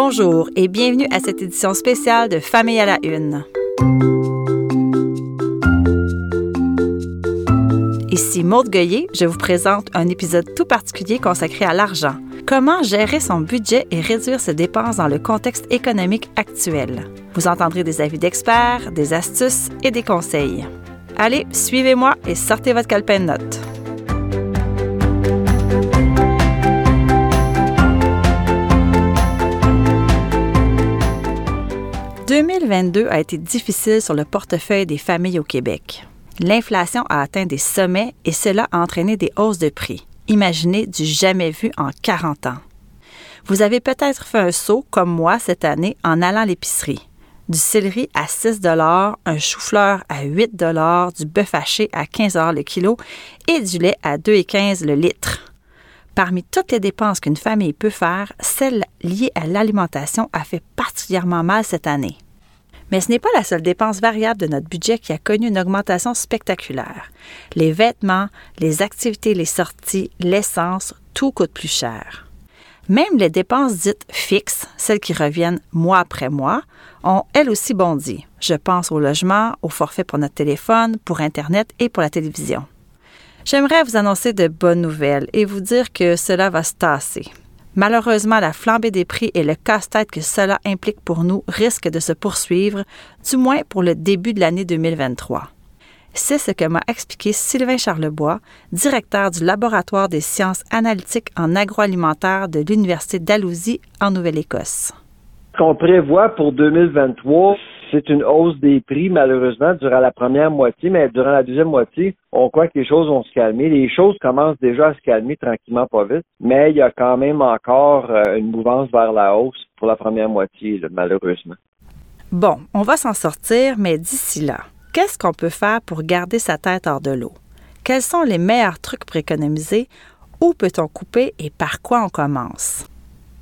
Bonjour et bienvenue à cette édition spéciale de Famille à la Une. Ici Maude Goyer, je vous présente un épisode tout particulier consacré à l'argent. Comment gérer son budget et réduire ses dépenses dans le contexte économique actuel? Vous entendrez des avis d'experts, des astuces et des conseils. Allez, suivez-moi et sortez votre calepin de notes. 2022 a été difficile sur le portefeuille des familles au Québec. L'inflation a atteint des sommets et cela a entraîné des hausses de prix. Imaginez du jamais vu en 40 ans. Vous avez peut-être fait un saut, comme moi, cette année en allant à l'épicerie. Du céleri à 6 un chou-fleur à 8 du bœuf haché à 15 le kilo et du lait à 2,15 le litre. Parmi toutes les dépenses qu'une famille peut faire, celle liée à l'alimentation a fait particulièrement mal cette année. Mais ce n'est pas la seule dépense variable de notre budget qui a connu une augmentation spectaculaire. Les vêtements, les activités, les sorties, l'essence, tout coûte plus cher. Même les dépenses dites fixes, celles qui reviennent mois après mois, ont elles aussi bondi. Je pense au logement, au forfait pour notre téléphone, pour Internet et pour la télévision. J'aimerais vous annoncer de bonnes nouvelles et vous dire que cela va se tasser. Malheureusement, la flambée des prix et le casse-tête que cela implique pour nous risquent de se poursuivre, du moins pour le début de l'année 2023. C'est ce que m'a expliqué Sylvain Charlebois, directeur du laboratoire des sciences analytiques en agroalimentaire de l'Université d'Alousie en Nouvelle-Écosse. Qu'on prévoit pour 2023, c'est une hausse des prix, malheureusement, durant la première moitié, mais durant la deuxième moitié, on croit que les choses vont se calmer. Les choses commencent déjà à se calmer tranquillement, pas vite, mais il y a quand même encore euh, une mouvance vers la hausse pour la première moitié, malheureusement. Bon, on va s'en sortir, mais d'ici là, qu'est-ce qu'on peut faire pour garder sa tête hors de l'eau? Quels sont les meilleurs trucs pour économiser? Où peut-on couper et par quoi on commence?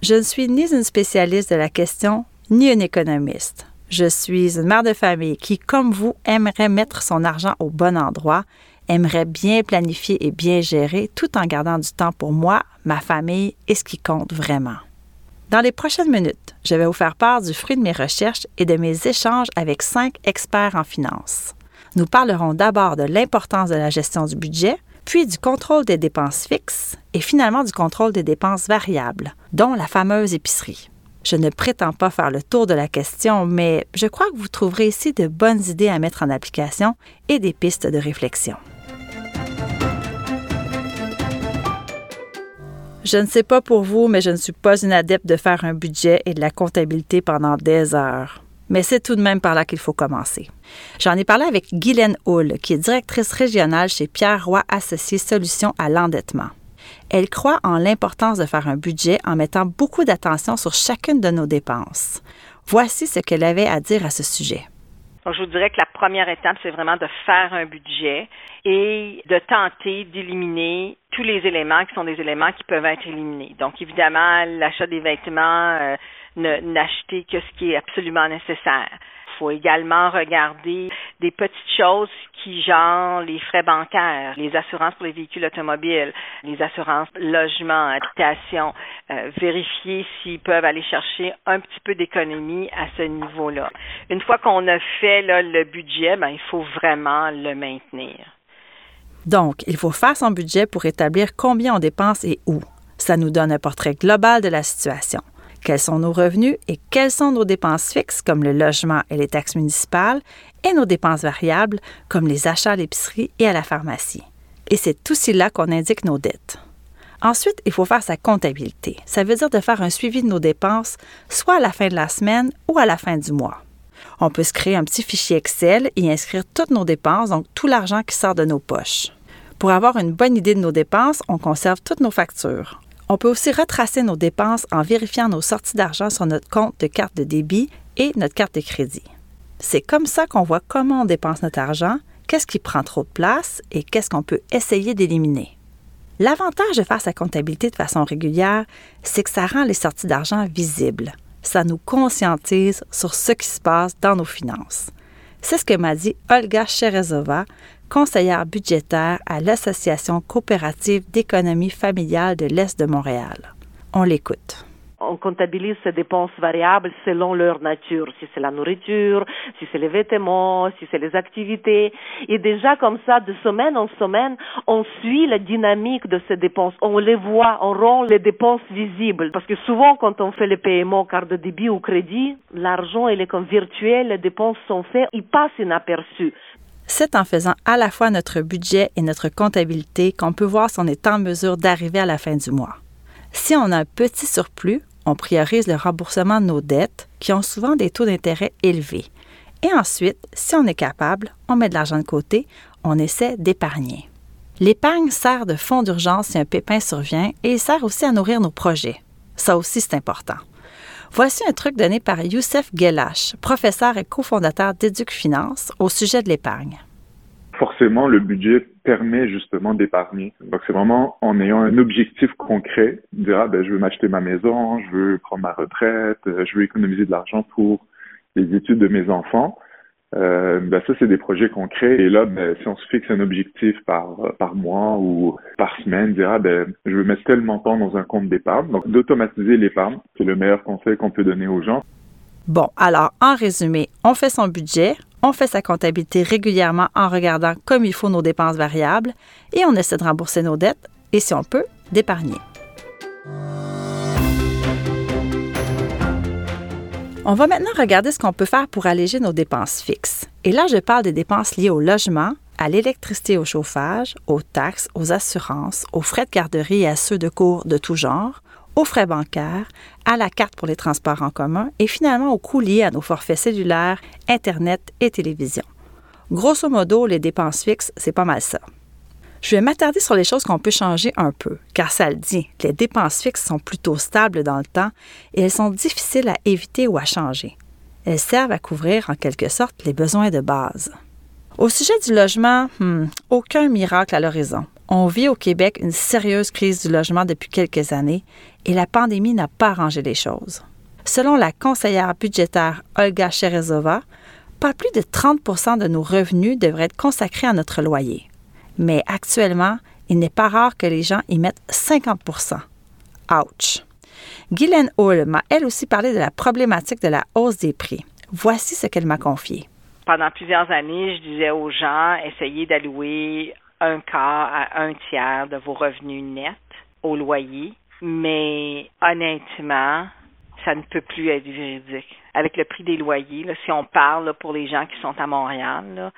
Je ne suis ni une spécialiste de la question, ni une économiste. Je suis une mère de famille qui, comme vous, aimerait mettre son argent au bon endroit, aimerait bien planifier et bien gérer tout en gardant du temps pour moi, ma famille et ce qui compte vraiment. Dans les prochaines minutes, je vais vous faire part du fruit de mes recherches et de mes échanges avec cinq experts en finance. Nous parlerons d'abord de l'importance de la gestion du budget, puis du contrôle des dépenses fixes et finalement du contrôle des dépenses variables, dont la fameuse épicerie. Je ne prétends pas faire le tour de la question, mais je crois que vous trouverez ici de bonnes idées à mettre en application et des pistes de réflexion. Je ne sais pas pour vous, mais je ne suis pas une adepte de faire un budget et de la comptabilité pendant des heures. Mais c'est tout de même par là qu'il faut commencer. J'en ai parlé avec Guylaine Hull, qui est directrice régionale chez Pierre Roy Associés Solutions à l'endettement. Elle croit en l'importance de faire un budget en mettant beaucoup d'attention sur chacune de nos dépenses. Voici ce qu'elle avait à dire à ce sujet. je vous dirais que la première étape, c'est vraiment de faire un budget et de tenter d'éliminer tous les éléments qui sont des éléments qui peuvent être éliminés. Donc, évidemment, l'achat des vêtements, euh, n'acheter que ce qui est absolument nécessaire faut également regarder des petites choses qui genre les frais bancaires, les assurances pour les véhicules automobiles, les assurances logement, habitation, euh, vérifier s'ils peuvent aller chercher un petit peu d'économie à ce niveau-là. Une fois qu'on a fait le budget, ben, il faut vraiment le maintenir. Donc, il faut faire son budget pour établir combien on dépense et où. Ça nous donne un portrait global de la situation quels sont nos revenus et quelles sont nos dépenses fixes comme le logement et les taxes municipales et nos dépenses variables comme les achats à l'épicerie et à la pharmacie. Et c'est aussi là qu'on indique nos dettes. Ensuite, il faut faire sa comptabilité. Ça veut dire de faire un suivi de nos dépenses, soit à la fin de la semaine ou à la fin du mois. On peut se créer un petit fichier Excel et inscrire toutes nos dépenses, donc tout l'argent qui sort de nos poches. Pour avoir une bonne idée de nos dépenses, on conserve toutes nos factures. On peut aussi retracer nos dépenses en vérifiant nos sorties d'argent sur notre compte de carte de débit et notre carte de crédit. C'est comme ça qu'on voit comment on dépense notre argent, qu'est-ce qui prend trop de place et qu'est-ce qu'on peut essayer d'éliminer. L'avantage de faire sa comptabilité de façon régulière, c'est que ça rend les sorties d'argent visibles. Ça nous conscientise sur ce qui se passe dans nos finances. C'est ce que m'a dit Olga Cherezova, conseillère budgétaire à l'Association coopérative d'économie familiale de l'Est de Montréal. On l'écoute. on comptabilise ces dépenses variables selon leur nature, si c'est la nourriture, si c'est les vêtements, si c'est les activités. Et déjà comme ça, de semaine en semaine, on suit la dynamique de ces dépenses. On les voit, on rend les dépenses visibles. Parce que souvent, quand on fait les paiements carte de débit ou crédit, l'argent, est comme virtuel, les dépenses sont faites, il passe inaperçu. C'est en faisant à la fois notre budget et notre comptabilité qu'on peut voir si on est en mesure d'arriver à la fin du mois. Si on a un petit surplus, on priorise le remboursement de nos dettes qui ont souvent des taux d'intérêt élevés. Et ensuite, si on est capable, on met de l'argent de côté, on essaie d'épargner. L'épargne sert de fonds d'urgence si un pépin survient et il sert aussi à nourrir nos projets. Ça aussi, c'est important. Voici un truc donné par Youssef Gelash, professeur et cofondateur d'Éduc Finance au sujet de l'épargne. Forcément, le budget permet justement d'épargner. Donc, c'est vraiment en ayant un objectif concret, dire, ah, ben, je veux m'acheter ma maison, je veux prendre ma retraite, je veux économiser de l'argent pour les études de mes enfants. Euh, ben ça, c'est des projets concrets. Et là, ben, si on se fixe un objectif par, mois ou par semaine, dire, ah, ben, je veux mettre tel montant dans un compte d'épargne. Donc, d'automatiser l'épargne, c'est le meilleur conseil qu'on peut donner aux gens. Bon, alors, en résumé, on fait son budget, on fait sa comptabilité régulièrement en regardant comme il faut nos dépenses variables et on essaie de rembourser nos dettes et, si on peut, d'épargner. On va maintenant regarder ce qu'on peut faire pour alléger nos dépenses fixes. Et là, je parle des dépenses liées au logement, à l'électricité au chauffage, aux taxes, aux assurances, aux frais de garderie et à ceux de cours de tout genre, aux frais bancaires, à la carte pour les transports en commun et finalement aux coûts liés à nos forfaits cellulaires, Internet et télévision. Grosso modo, les dépenses fixes, c'est pas mal ça. Je vais m'attarder sur les choses qu'on peut changer un peu, car ça le dit, les dépenses fixes sont plutôt stables dans le temps et elles sont difficiles à éviter ou à changer. Elles servent à couvrir en quelque sorte les besoins de base. Au sujet du logement, hmm, aucun miracle à l'horizon. On vit au Québec une sérieuse crise du logement depuis quelques années et la pandémie n'a pas arrangé les choses. Selon la conseillère budgétaire Olga Cherezova, pas plus de 30% de nos revenus devraient être consacrés à notre loyer mais actuellement, il n'est pas rare que les gens y mettent 50% Ouch! Guylaine Hull m'a elle aussi parlé de la problématique de la hausse des prix. Voici ce qu'elle m'a confié. Pendant plusieurs années, je disais aux gens, essayez d'allouer un quart à un tiers de vos revenus nets au loyer, mais honnêtement, ça ne peut plus être véridique. Avec le prix des loyers, si on parle pour les gens qui sont à Montréal,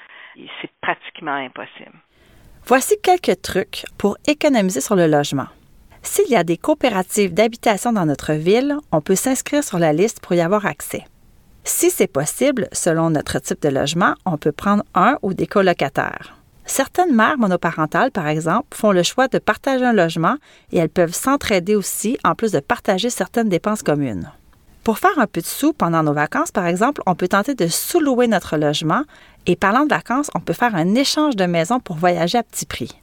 c'est pratiquement impossible. Voici quelques trucs pour économiser sur le logement. S'il y a des coopératives d'habitation dans notre ville, on peut s'inscrire sur la liste pour y avoir accès. Si c'est possible, selon notre type de logement, on peut prendre un ou des colocataires. Certaines mères monoparentales, par exemple, font le choix de partager un logement et elles peuvent s'entraider aussi, en plus de partager certaines dépenses communes. Pour faire un peu de sous pendant nos vacances, par exemple, on peut tenter de sous-louer notre logement et parlant de vacances, on peut faire un échange de maison pour voyager à petit prix.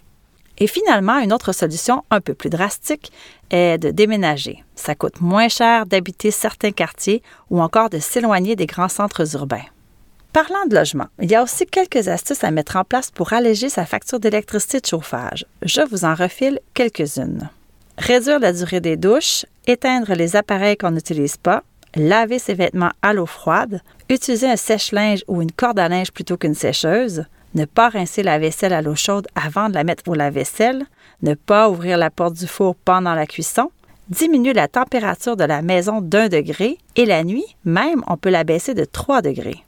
Et finalement, une autre solution un peu plus drastique est de déménager. Ça coûte moins cher d'habiter certains quartiers ou encore de s'éloigner des grands centres urbains. Parlant de logement, il y a aussi quelques astuces à mettre en place pour alléger sa facture d'électricité de chauffage. Je vous en refile quelques-unes. Réduire la durée des douches, éteindre les appareils qu'on n'utilise pas, laver ses vêtements à l'eau froide, utiliser un sèche-linge ou une corde à linge plutôt qu'une sécheuse, ne pas rincer la vaisselle à l'eau chaude avant de la mettre au lave-vaisselle, ne pas ouvrir la porte du four pendant la cuisson, diminuer la température de la maison d'un degré et la nuit, même, on peut la baisser de 3 degrés.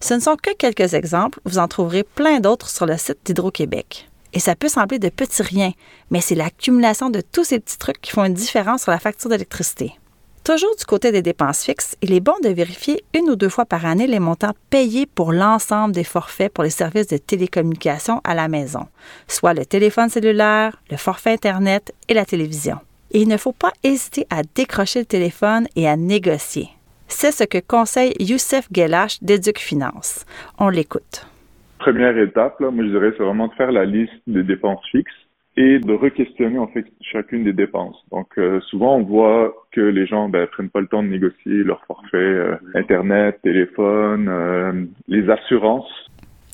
Ce ne sont que quelques exemples, vous en trouverez plein d'autres sur le site d'Hydro-Québec. Et ça peut sembler de petits riens, mais c'est l'accumulation de tous ces petits trucs qui font une différence sur la facture d'électricité. Toujours du côté des dépenses fixes, il est bon de vérifier une ou deux fois par année les montants payés pour l'ensemble des forfaits pour les services de télécommunication à la maison, soit le téléphone cellulaire, le forfait Internet et la télévision. Et il ne faut pas hésiter à décrocher le téléphone et à négocier. C'est ce que conseille Youssef Gelash d'Éduc Finance. On l'écoute. Première étape, moi je dirais, c'est vraiment de faire la liste des dépenses fixes et de re-questionner en fait chacune des dépenses. Donc euh, souvent on voit que les gens ben, prennent pas le temps de négocier leur forfait euh, internet, téléphone, euh, les assurances.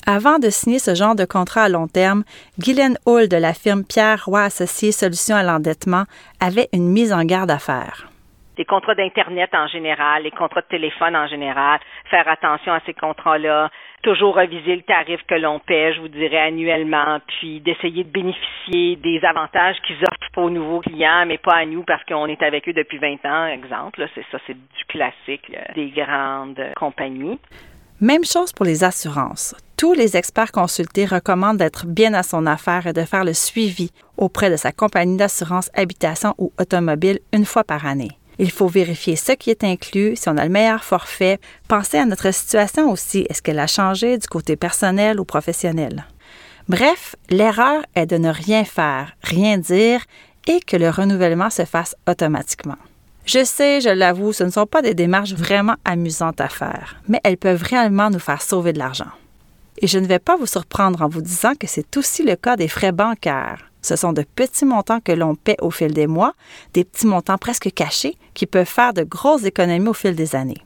Avant de signer ce genre de contrat à long terme, Guylaine Hull de la firme Pierre Roy Associés Solutions à l'endettement avait une mise en garde à faire. des contrats d'Internet en général, les contrats de téléphone en général, faire attention à ces contrats-là, toujours reviser le tarif que l'on paie, je vous dirais, annuellement, puis d'essayer de bénéficier des avantages qu'ils offrent aux nouveaux clients, mais pas à nous parce qu'on est avec eux depuis 20 ans, exemple. C'est ça, c'est du classique des grandes compagnies. Même chose pour les assurances. Tous les experts consultés recommandent d'être bien à son affaire et de faire le suivi auprès de sa compagnie d'assurance habitation ou automobile une fois par année. Il faut vérifier ce qui est inclus, si on a le meilleur forfait. Penser à notre situation aussi. Est-ce qu'elle a changé du côté personnel ou professionnel? Bref, l'erreur est de ne rien faire, rien dire et que le renouvellement se fasse automatiquement. Je sais, je l'avoue, ce ne sont pas des démarches vraiment amusantes à faire, mais elles peuvent réellement nous faire sauver de l'argent. Et je ne vais pas vous surprendre en vous disant que c'est aussi le cas des frais bancaires. Ce sont de petits montants que l'on paie au fil des mois, des petits montants presque cachés qui peuvent faire de grosses économies au fil des années.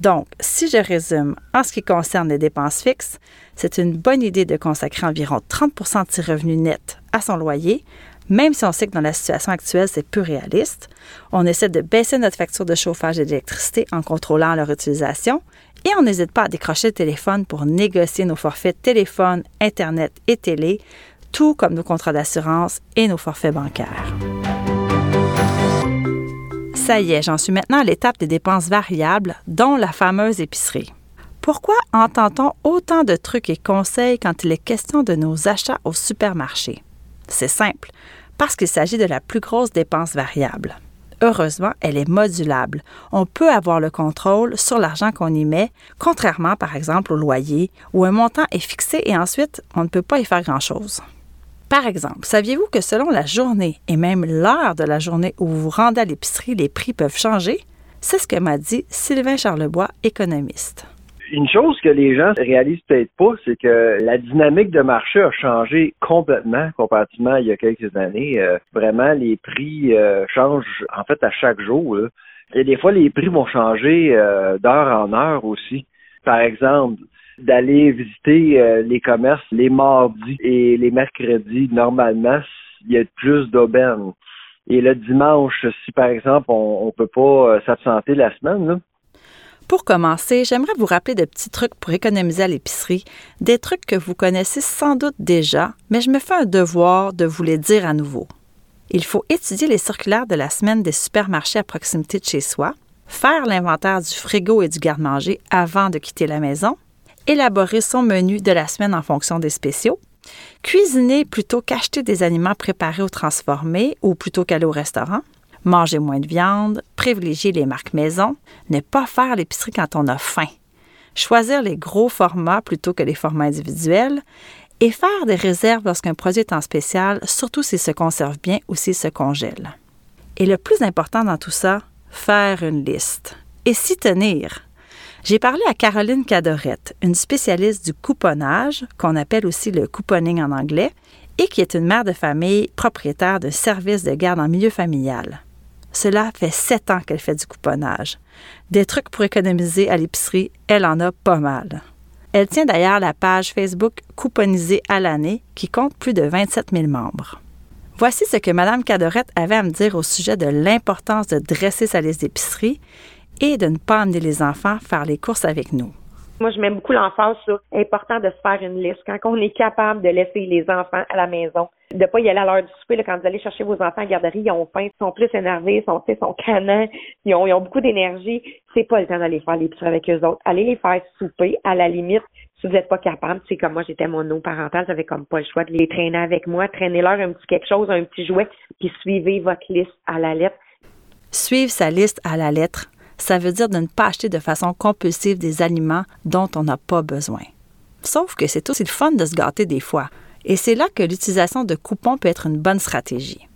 Donc, si je résume, en ce qui concerne les dépenses fixes, c'est une bonne idée de consacrer environ 30% de ses revenus nets à son loyer, même si on sait que dans la situation actuelle, c'est peu réaliste, on essaie de baisser notre facture de chauffage et d'électricité en contrôlant leur utilisation et on n'hésite pas à décrocher le téléphone pour négocier nos forfaits téléphone, Internet et télé, tout comme nos contrats d'assurance et nos forfaits bancaires. Ça y est, j'en suis maintenant à l'étape des dépenses variables, dont la fameuse épicerie. Pourquoi entend-on autant de trucs et conseils quand il est question de nos achats au supermarché? C'est simple, parce qu'il s'agit de la plus grosse dépense variable. Heureusement, elle est modulable. On peut avoir le contrôle sur l'argent qu'on y met, contrairement par exemple au loyer, où un montant est fixé et ensuite on ne peut pas y faire grand-chose. Par exemple, saviez-vous que selon la journée et même l'heure de la journée où vous vous rendez à l'épicerie, les prix peuvent changer? C'est ce que m'a dit Sylvain Charlebois, économiste. Une chose que les gens réalisent peut-être pas, c'est que la dynamique de marché a changé complètement comparativement à il y a quelques années. Euh, vraiment, les prix euh, changent en fait à chaque jour. Et des fois, les prix vont changer euh, d'heure en heure aussi. Par exemple, d'aller visiter les commerces les mardis et les mercredis, normalement, il y a plus d'aubaines. Et le dimanche, si par exemple on, ne peut pas s'absenter la semaine, là, pour commencer, j'aimerais vous rappeler de petits trucs pour économiser à l'épicerie, des trucs que vous connaissez sans doute déjà, mais je me fais un devoir de vous les dire à nouveau. Il faut étudier les circulaires de la semaine des supermarchés à proximité de chez soi, faire l'inventaire du frigo et du garde-manger avant de quitter la maison, élaborer son menu de la semaine en fonction des spéciaux, cuisiner plutôt qu'acheter des aliments préparés ou transformés ou plutôt qu'aller au restaurant, manger moins de viande, privilégier les marques maison, ne pas faire l'épicerie quand on a faim, choisir les gros formats plutôt que les formats individuels et faire des réserves lorsqu'un produit est en spécial, surtout s'il se conserve bien ou s'il se congèle. Et le plus important dans tout ça, faire une liste et s'y tenir. J'ai parlé à Caroline Cadorette, une spécialiste du couponnage, qu'on appelle aussi le couponing en anglais, et qui est une mère de famille propriétaire de service de garde en milieu familial. Cela fait sept ans qu'elle fait du couponnage. Des trucs pour économiser à l'épicerie, elle en a pas mal. Elle tient d'ailleurs la page Facebook Couponisée à l'année qui compte plus de 27 000 membres. Voici ce que Mme Cadorette avait à me dire au sujet de l'importance de dresser sa liste d'épicerie et de ne pas amener les enfants faire les courses avec nous. Moi, je mets beaucoup l'emphase sur important de se faire une liste. Quand on est capable de laisser les enfants à la maison, de pas y aller à l'heure du souper, là, quand vous allez chercher vos enfants à garderie, ils ont faim, ils sont plus énervés, ils sont, ils sont canins, ils ont, ils ont beaucoup d'énergie. C'est pas le temps d'aller faire les petits avec eux autres. Allez les faire souper, à la limite, si vous n'êtes pas capable, c'est comme moi, j'étais monoparental, j'avais comme pas le choix de les traîner avec moi, traîner-leur un petit quelque chose, un petit jouet, puis suivez votre liste à la lettre. Suivre sa liste à la lettre, ça veut dire de ne pas acheter de façon compulsive des aliments dont on n'a pas besoin. Sauf que c'est aussi le fun de se gâter des fois. Et c'est là que l'utilisation de coupons peut être une bonne stratégie.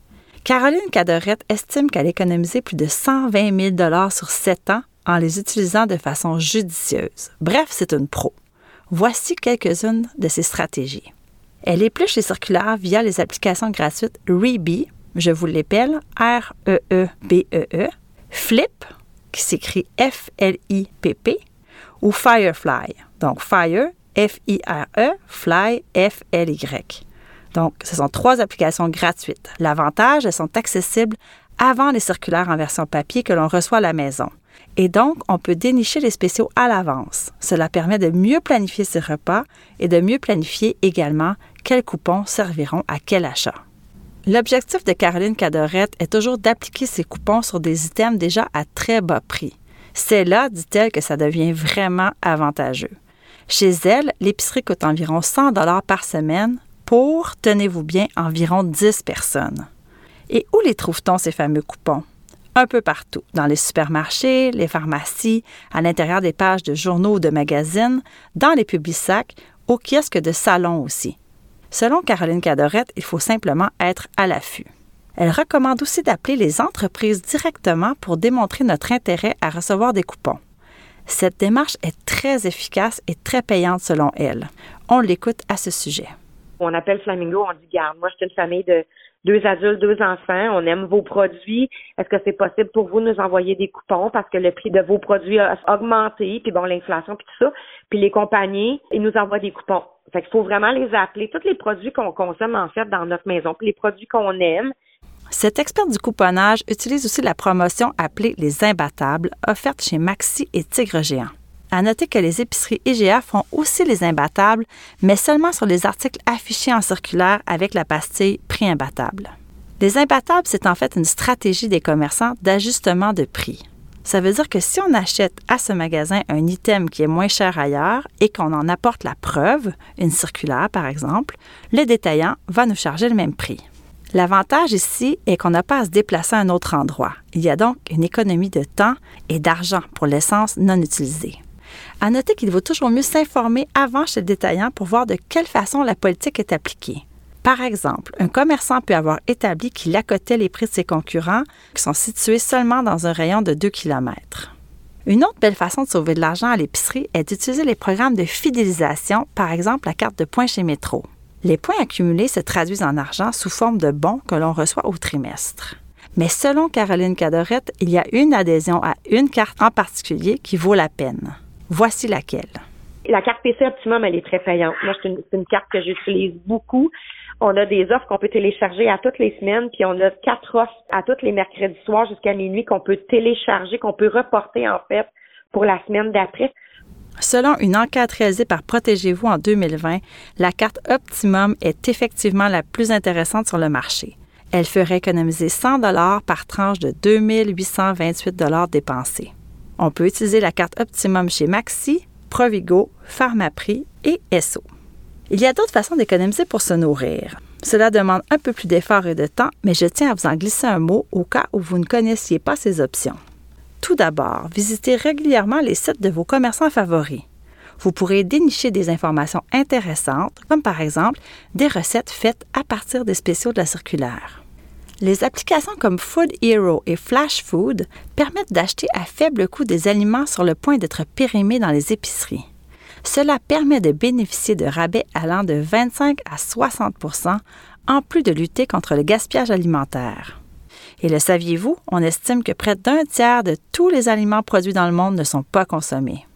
Caroline Cadorette estime qu'elle a économisé plus de 120 000 sur 7 ans en les utilisant de façon judicieuse. Bref, c'est une pro. Voici quelques-unes de ses stratégies. Elle épluche les circulaires via les applications gratuites Reebee, je vous l'appelle R-E-E-B-E-E, -E -E, Flip, qui s'écrit F-L-I-P-P, ou Firefly. Donc Fire, F-I-R-E, Fly, F-L-Y. Donc, ce sont trois applications gratuites. L'avantage, elles sont accessibles avant les circulaires en version papier que l'on reçoit à la maison. Et donc, on peut dénicher les spéciaux à l'avance. Cela permet de mieux planifier ses repas et de mieux planifier également quels coupons serviront à quel achat. L'objectif de Caroline Cadorette est toujours d'appliquer ses coupons sur des items déjà à très bas prix. C'est là, dit-elle, que ça devient vraiment avantageux. Chez elle, l'épicerie coûte environ 100 dollars par semaine pour, tenez-vous bien, environ 10 personnes. Et où les trouve-t-on ces fameux coupons? Un peu partout, dans les supermarchés, les pharmacies, à l'intérieur des pages de journaux ou de magazines, dans les publics-sacs, au kiosque de salon aussi. Selon Caroline Cadorette, il faut simplement être à l'affût. Elle recommande aussi d'appeler les entreprises directement pour démontrer notre intérêt à recevoir des coupons. Cette démarche est très efficace et très payante selon elle. On l'écoute à ce sujet. On appelle Flamingo, on dit garde, moi je une famille de deux adultes, deux enfants, on aime vos produits. Est-ce que c'est possible pour vous de nous envoyer des coupons? Parce que le prix de vos produits a augmenté, puis bon, l'inflation, puis tout ça. Puis les compagnies, ils nous envoient des coupons. Fait qu'il faut vraiment les appeler. Tous les produits qu'on consomme, en fait, dans notre maison, puis les produits qu'on aime, cet expert du couponnage utilise aussi la promotion appelée les imbattables, offerte chez Maxi et Tigre Géant. À noter que les épiceries IGA font aussi les imbattables, mais seulement sur les articles affichés en circulaire avec la pastille prix imbattable. Les imbattables, c'est en fait une stratégie des commerçants d'ajustement de prix. Ça veut dire que si on achète à ce magasin un item qui est moins cher ailleurs et qu'on en apporte la preuve, une circulaire par exemple, le détaillant va nous charger le même prix. L'avantage ici est qu'on n'a pas à se déplacer à un autre endroit. Il y a donc une économie de temps et d'argent pour l'essence non utilisée. À noter qu'il vaut toujours mieux s'informer avant chez le détaillant pour voir de quelle façon la politique est appliquée. Par exemple, un commerçant peut avoir établi qu'il accotait les prix de ses concurrents qui sont situés seulement dans un rayon de 2 km. Une autre belle façon de sauver de l'argent à l'épicerie est d'utiliser les programmes de fidélisation, par exemple la carte de points chez Métro. Les points accumulés se traduisent en argent sous forme de bons que l'on reçoit au trimestre. Mais selon Caroline Cadorette, il y a une adhésion à une carte en particulier qui vaut la peine. Voici laquelle. La carte PC Optimum, elle est très payante. Moi, c'est une, carte que j'utilise beaucoup. On a des offres qu'on peut télécharger à toutes les semaines, puis on a quatre offres à tous les mercredis soirs jusqu'à minuit qu'on peut télécharger, qu'on peut reporter en fait pour la semaine d'après. Selon une enquête réalisée par Protégez-vous en 2020, la carte Optimum est effectivement la plus intéressante sur le marché. Elle ferait économiser 100 dollars par tranche de 2828 dollars dépensés. On peut utiliser la carte Optimum chez Maxi, Provigo, Pharmaprix et Esso. Il y a d'autres façons d'économiser pour se nourrir. Cela demande un peu plus d'effort et de temps, mais je tiens à vous en glisser un mot au cas où vous ne connaissiez pas ces options. Tout d'abord, visitez régulièrement les sites de vos commerçants favoris. Vous pourrez dénicher des informations intéressantes, comme par exemple des recettes faites à partir des spéciaux de la circulaire. Les applications comme Food Hero et Flash Food permettent d'acheter à faible coût des aliments sur le point d'être périmés dans les épiceries. Cela permet de bénéficier de rabais allant de 25 à 60% en plus de lutter contre le gaspillage alimentaire. Et le saviez-vous, on estime que près d'un tiers de tous les aliments produits dans le monde ne sont pas consommés.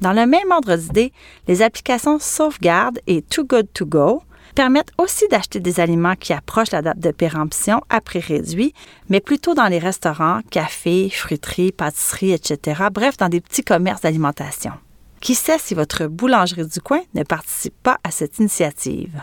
Dans le même ordre d'idée, les applications Sauvegarde et Too Good To Go permettent aussi d'acheter des aliments qui approchent la date de péremption à prix réduit, mais plutôt dans les restaurants, cafés, fruiteries, pâtisseries, etc., bref, dans des petits commerces d'alimentation. Qui sait si votre boulangerie du coin ne participe pas à cette initiative?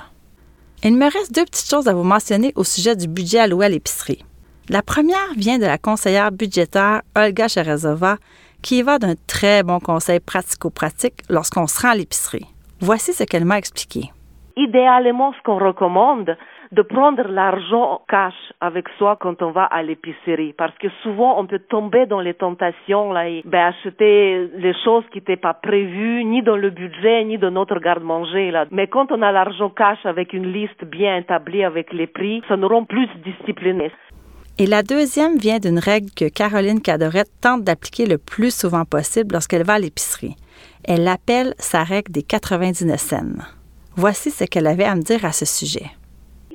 Il me reste deux petites choses à vous mentionner au sujet du budget alloué à l'épicerie. La première vient de la conseillère budgétaire Olga Cherezova, qui va d'un très bon conseil pratico-pratique lorsqu'on se rend à l'épicerie. Voici ce qu'elle m'a expliqué. Idéalement, ce qu'on recommande, de prendre l'argent cash avec soi quand on va à l'épicerie parce que souvent on peut tomber dans les tentations là et ben, acheter les choses qui n'étaient pas prévues ni dans le budget ni dans notre garde-manger mais quand on a l'argent cash avec une liste bien établie avec les prix ça nous rend plus disciplinés et la deuxième vient d'une règle que Caroline Cadorette tente d'appliquer le plus souvent possible lorsqu'elle va à l'épicerie. Elle l'appelle sa règle des 99 cents. Voici ce qu'elle avait à me dire à ce sujet.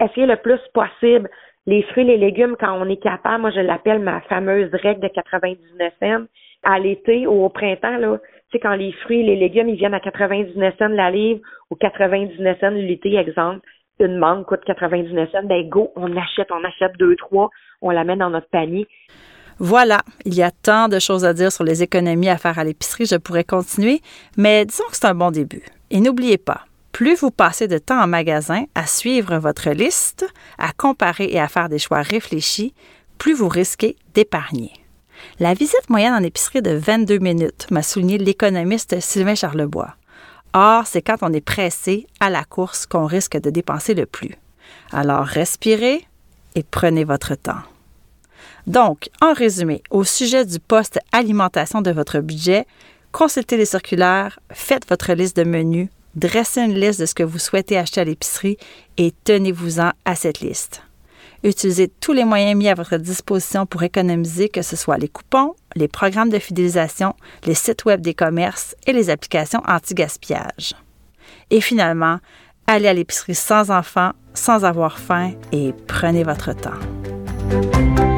Essayer le plus possible les fruits, les légumes quand on est capable. Moi, je l'appelle ma fameuse règle de 99 cents. À l'été ou au printemps, là, tu sais, quand les fruits, les légumes, ils viennent à 99 cents la livre ou 99 cents l'unité, exemple, une mangue coûte 99 cents, ben go, on achète, on achète deux, trois, on la met dans notre panier. Voilà, il y a tant de choses à dire sur les économies à faire à l'épicerie, je pourrais continuer, mais disons que c'est un bon début. Et n'oubliez pas, plus vous passez de temps en magasin à suivre votre liste, à comparer et à faire des choix réfléchis, plus vous risquez d'épargner. La visite moyenne en épicerie de 22 minutes m'a souligné l'économiste Sylvain Charlebois. Or, c'est quand on est pressé à la course qu'on risque de dépenser le plus. Alors, respirez et prenez votre temps. Donc, en résumé, au sujet du poste alimentation de votre budget, consultez les circulaires, faites votre liste de menus, dressez une liste de ce que vous souhaitez acheter à l'épicerie et tenez-vous-en à cette liste. Utilisez tous les moyens mis à votre disposition pour économiser, que ce soit les coupons, les programmes de fidélisation, les sites web des commerces et les applications anti-gaspillage. Et finalement, allez à l'épicerie sans enfants, sans avoir faim et prenez votre temps.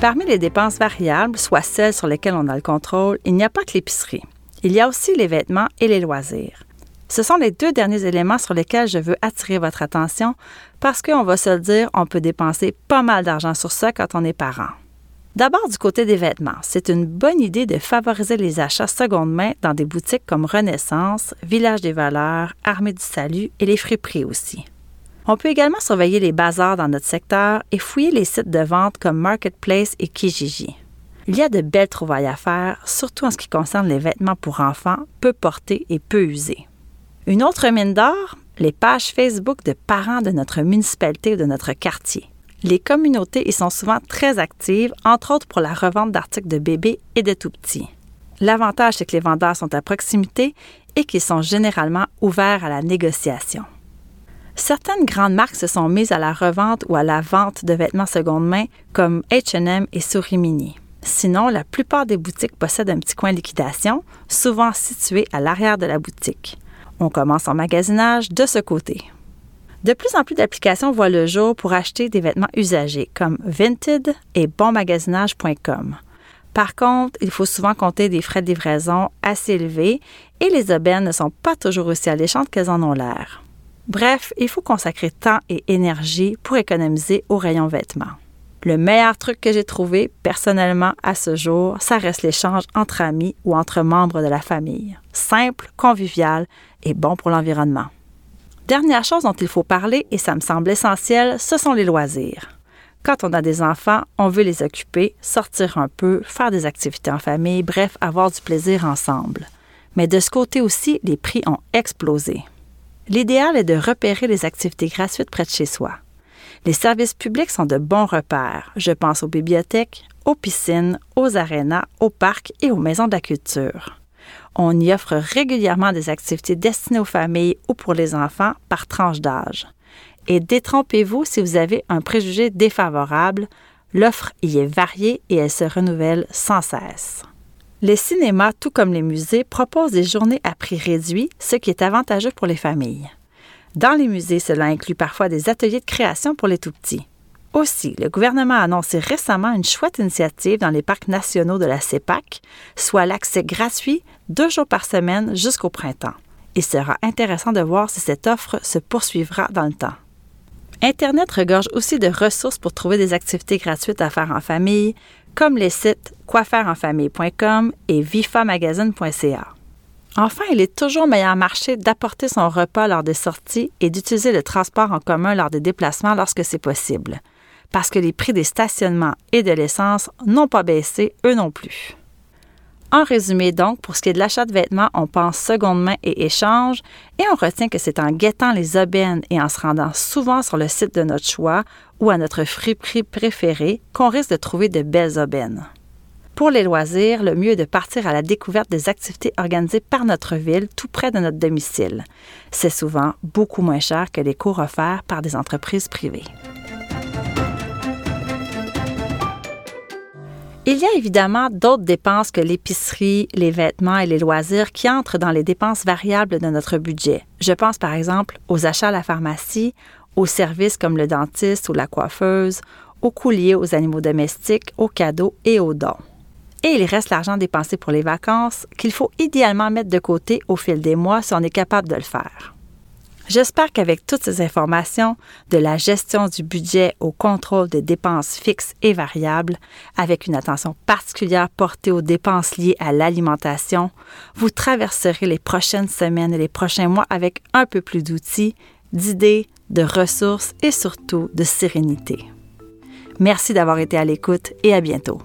Parmi les dépenses variables, soit celles sur lesquelles on a le contrôle, il n'y a pas que l'épicerie. Il y a aussi les vêtements et les loisirs. Ce sont les deux derniers éléments sur lesquels je veux attirer votre attention parce qu'on va se le dire, on peut dépenser pas mal d'argent sur ça quand on est parent. D'abord, du côté des vêtements, c'est une bonne idée de favoriser les achats seconde main dans des boutiques comme Renaissance, Village des Valeurs, Armée du Salut et les friperies aussi. On peut également surveiller les bazars dans notre secteur et fouiller les sites de vente comme Marketplace et Kijiji. Il y a de belles trouvailles à faire, surtout en ce qui concerne les vêtements pour enfants, peu portés et peu usés. Une autre mine d'or, les pages Facebook de parents de notre municipalité ou de notre quartier. Les communautés y sont souvent très actives, entre autres pour la revente d'articles de bébés et de tout petits. L'avantage, c'est que les vendeurs sont à proximité et qu'ils sont généralement ouverts à la négociation. Certaines grandes marques se sont mises à la revente ou à la vente de vêtements seconde main comme H&M et Sourimini. Sinon, la plupart des boutiques possèdent un petit coin liquidation, souvent situé à l'arrière de la boutique. On commence en magasinage de ce côté. De plus en plus d'applications voient le jour pour acheter des vêtements usagés comme Vinted et bonmagasinage.com. Par contre, il faut souvent compter des frais de livraison assez élevés et les aubaines ne sont pas toujours aussi alléchantes qu'elles en ont l'air. Bref, il faut consacrer temps et énergie pour économiser au rayon vêtements. Le meilleur truc que j'ai trouvé personnellement à ce jour, ça reste l'échange entre amis ou entre membres de la famille. Simple, convivial et bon pour l'environnement. Dernière chose dont il faut parler, et ça me semble essentiel, ce sont les loisirs. Quand on a des enfants, on veut les occuper, sortir un peu, faire des activités en famille, bref, avoir du plaisir ensemble. Mais de ce côté aussi, les prix ont explosé. L'idéal est de repérer les activités gratuites près de chez soi. Les services publics sont de bons repères. Je pense aux bibliothèques, aux piscines, aux arénas, aux parcs et aux maisons de la culture. On y offre régulièrement des activités destinées aux familles ou pour les enfants par tranche d'âge. Et détrompez-vous si vous avez un préjugé défavorable, l'offre y est variée et elle se renouvelle sans cesse. Les cinémas, tout comme les musées, proposent des journées à prix réduit, ce qui est avantageux pour les familles. Dans les musées, cela inclut parfois des ateliers de création pour les tout-petits. Aussi, le gouvernement a annoncé récemment une chouette initiative dans les parcs nationaux de la CEPAC, soit l'accès gratuit deux jours par semaine jusqu'au printemps. Il sera intéressant de voir si cette offre se poursuivra dans le temps. Internet regorge aussi de ressources pour trouver des activités gratuites à faire en famille, comme les sites quoifairerenfamille.com et vifamagazine.ca. Enfin, il est toujours meilleur marché d'apporter son repas lors des sorties et d'utiliser le transport en commun lors des déplacements lorsque c'est possible, parce que les prix des stationnements et de l'essence n'ont pas baissé, eux non plus. En résumé donc, pour ce qui est de l'achat de vêtements, on pense seconde main et échange et on retient que c'est en guettant les aubaines et en se rendant souvent sur le site de notre choix ou à notre friperie préférée qu'on risque de trouver de belles aubaines. Pour les loisirs, le mieux est de partir à la découverte des activités organisées par notre ville tout près de notre domicile. C'est souvent beaucoup moins cher que les cours offerts par des entreprises privées. Il y a évidemment d'autres dépenses que l'épicerie, les vêtements et les loisirs qui entrent dans les dépenses variables de notre budget. Je pense par exemple aux achats à la pharmacie, aux services comme le dentiste ou la coiffeuse, aux liés aux animaux domestiques, aux cadeaux et aux dons. Et il reste l'argent dépensé pour les vacances qu'il faut idéalement mettre de côté au fil des mois si on est capable de le faire. J'espère qu'avec toutes ces informations, de la gestion du budget au contrôle des dépenses fixes et variables, avec une attention particulière portée aux dépenses liées à l'alimentation, vous traverserez les prochaines semaines et les prochains mois avec un peu plus d'outils, d'idées, de ressources et surtout de sérénité. Merci d'avoir été à l'écoute et à bientôt.